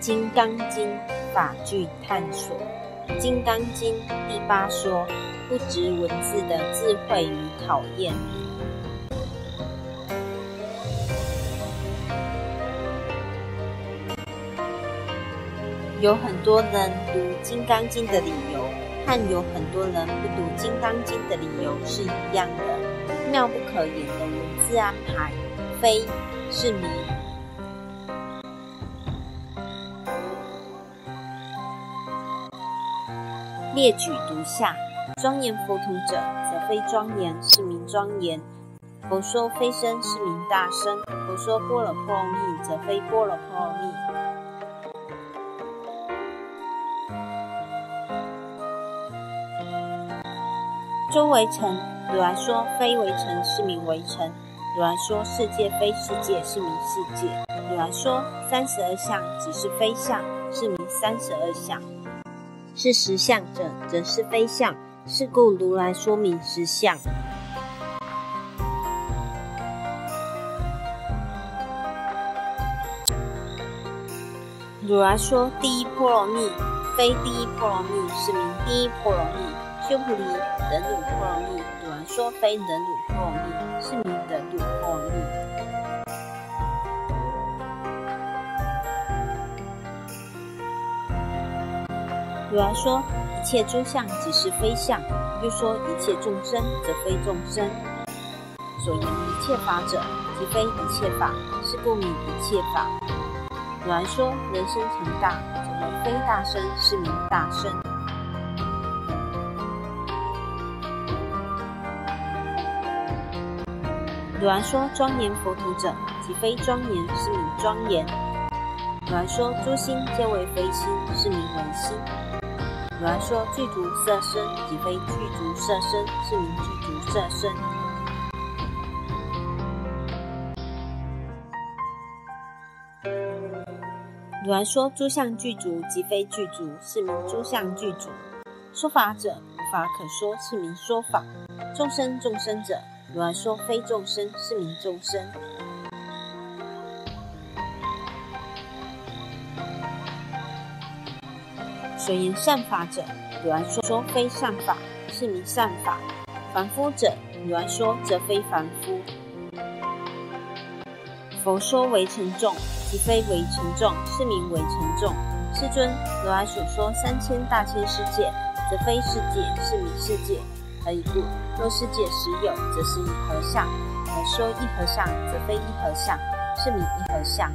金刚经》法句探索，《金刚经》第八说：不值文字的智慧与考验。有很多人读《金刚经》的理由，和有很多人不读《金刚经》的理由是一样的，妙不可言的文字安排，非是迷。列举如下：庄严佛土者，则非庄严，是名庄严；佛说非声，是名大声；佛说波罗波罗蜜，则非波罗波罗蜜。周围城，如来说非为城，是名为城；如来说世界非世界，是名世界；如来说三十二相，即是非相，是名三十二相。是实相者，则是非相。是故如来说明实相。如来说第一波罗蜜，非第一波罗蜜，是名第一波罗蜜。修菩提忍辱波罗蜜，如来说非忍辱波罗蜜，是名如来说一切诸相即是非相，又说一切众生则非众生。所言一切法者，即非一切法，是故名一切法。如来说人生成大，则为非大生，是名大生。如来说庄严佛土者，即非庄严，是名庄严。如来说诸心皆为非心，是名为心。如来说具足色身，即非具足色身，是名具足色身。如来说诸相具足，即非具足，是名诸相具足。说法者无法可说，是名说法。众生众生者，如来说非众生，是名众生。所言善法者，如来说非善法，是名善法；凡夫者，如来说则非凡夫。佛说为成众，即非为成众，是名为成众。世尊，如来所说三千大千世界，则非世界，是名世界。何以故？若世界实有，则是一合相；而说一合相，则非一合相，是名一合相。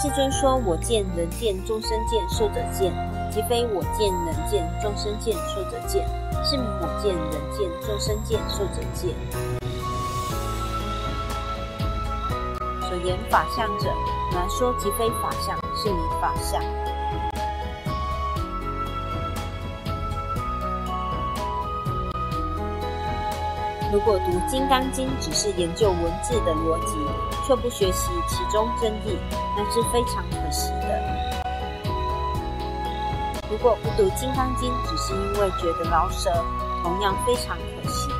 世尊说：“我见人见，众生见，寿者见，即非我见人见，众生见，寿者见，是名我见人见，众生见，寿者见。”所言法相者，来说即非法相，是名法相。如果读《金刚经》只是研究文字的逻辑，却不学习其中真谛，那是非常可惜的。如果不读《金刚经》只是因为觉得饶舌，同样非常可惜。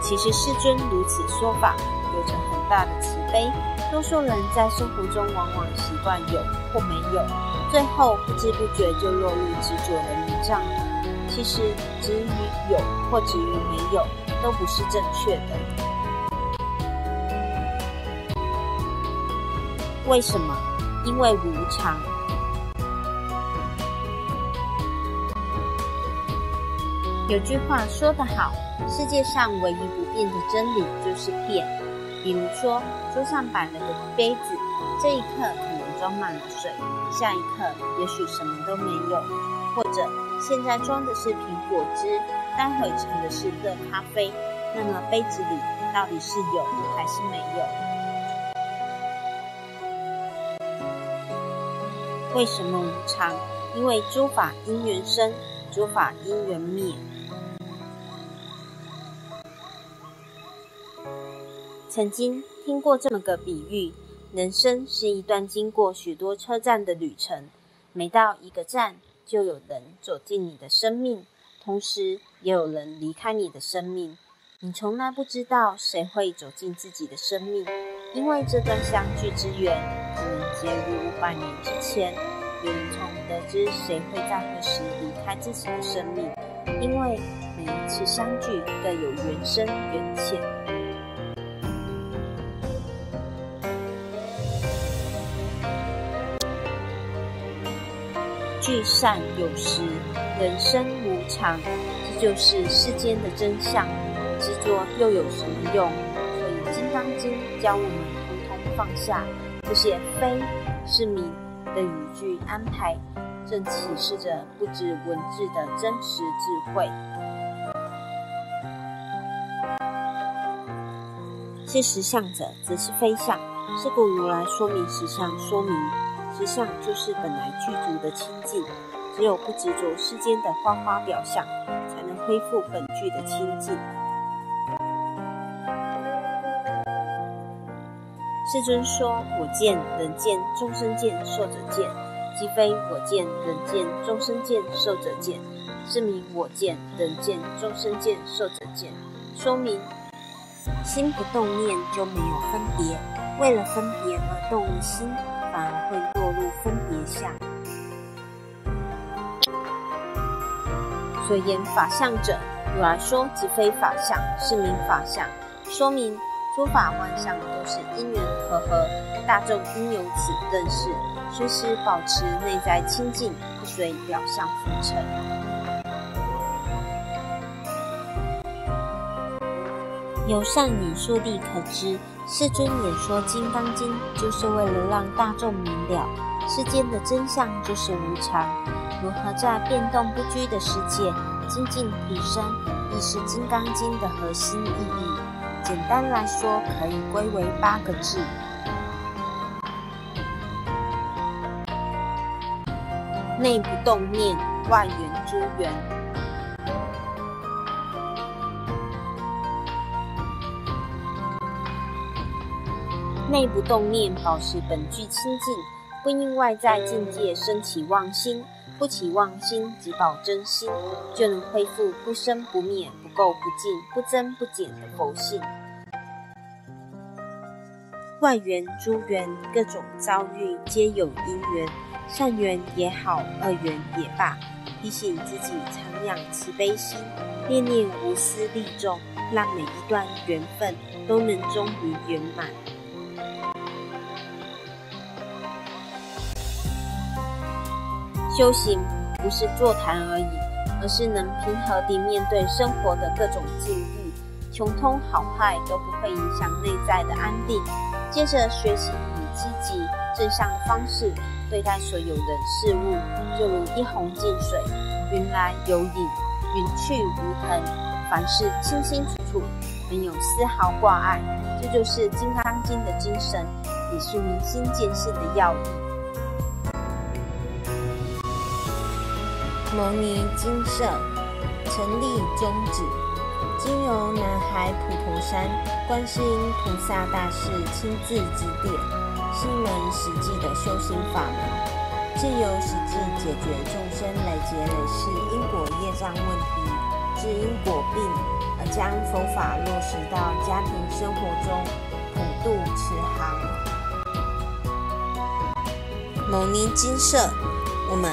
其实世尊如此说法，有着很大的慈悲。多数人在生活中往往习惯有或没有。最后不知不觉就落入执着的迷障。其实执于有或执于没有都不是正确的。为什么？因为无常。有句话说得好：世界上唯一不变的真理就是变。比如说，桌上摆了个杯子，这一刻可能装满了水。下一刻，也许什么都没有，或者现在装的是苹果汁，待会盛的是热咖啡，那么杯子里到底是有还是没有？为什么无常？因为诸法因缘生，诸法因缘灭。曾经听过这么个比喻。人生是一段经过许多车站的旅程，每到一个站，就有人走进你的生命，同时也有人离开你的生命。你从来不知道谁会走进自己的生命，因为这段相聚之缘可能结于五百年之前。也无从得知谁会在何时离开自己的生命，因为每一次相聚各有缘深缘浅。聚散有时，人生无常，这就是世间的真相。执着又有什么用？所以《金刚经》教我们通通放下这些非是名的语句安排，正启示着不止文字的真实智慧。是实相者，则是非相。是故如来说明实相，说明实相就是本来具足的清净。只有不执着世间的花花表象，才能恢复本具的清净。世尊说：“我见、人见、众生见、寿者见，即非我见、人见、众生见、寿者见，是名我见、人见、众生见、寿者见。说明心不动念就没有分别，为了分别而动心，反而会落入分别相。所言法相者，如来说即非法相，是名法相。说明。”诸法万象都是因缘和合，大众应由此认识，随时保持内在清净，不随表象浮沉。由上引述地可知，世尊演说《金刚经》，就是为了让大众明了世间的真相就是无常，如何在变动不居的世界精进提升，亦是《金刚经》的核心意义。简单来说，可以归为八个字：内不动念，外圆诸缘。内不动念，保持本具清净，不因外在境界升起妄心，不起妄心即保真心，就能恢复不生不灭。不垢不净、不增不减的佛性。外缘、诸缘，各种遭遇皆有因缘，善缘也好，恶缘也罢，提醒自己常养慈悲心，念念无私利众，让每一段缘分都能终于圆满。修行不是座谈而已。而是能平和地面对生活的各种境遇，穷通好坏都不会影响内在的安定。接着学习以积极正向的方式对待所有人事物，就如一泓静水，云来有影，云去无痕，凡事清清楚楚，没有丝毫挂碍。这就是《金刚经》的精神，也是明心见性的要义。牟尼金舍成立宗旨，经由南海普陀山观世音菩萨大士亲自指点，是一门实际的修行法门，借由实际解决众生累劫累世因果业障问题，治因果病，而将佛法落实到家庭生活中，普度慈航。牟尼金舍，我们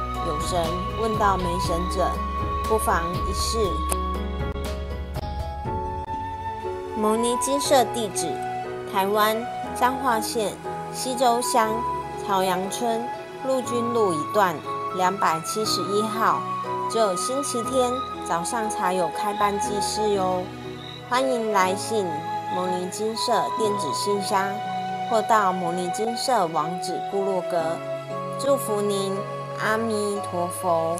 有神问到没神者。不妨一试。牟尼金色地址：台湾彰化县西周乡朝阳村陆军路一段两百七十一号。只有星期天早上才有开班祭事哟。欢迎来信牟尼金色电子信箱，或到牟尼金色网址部落格。祝福您，阿弥陀佛。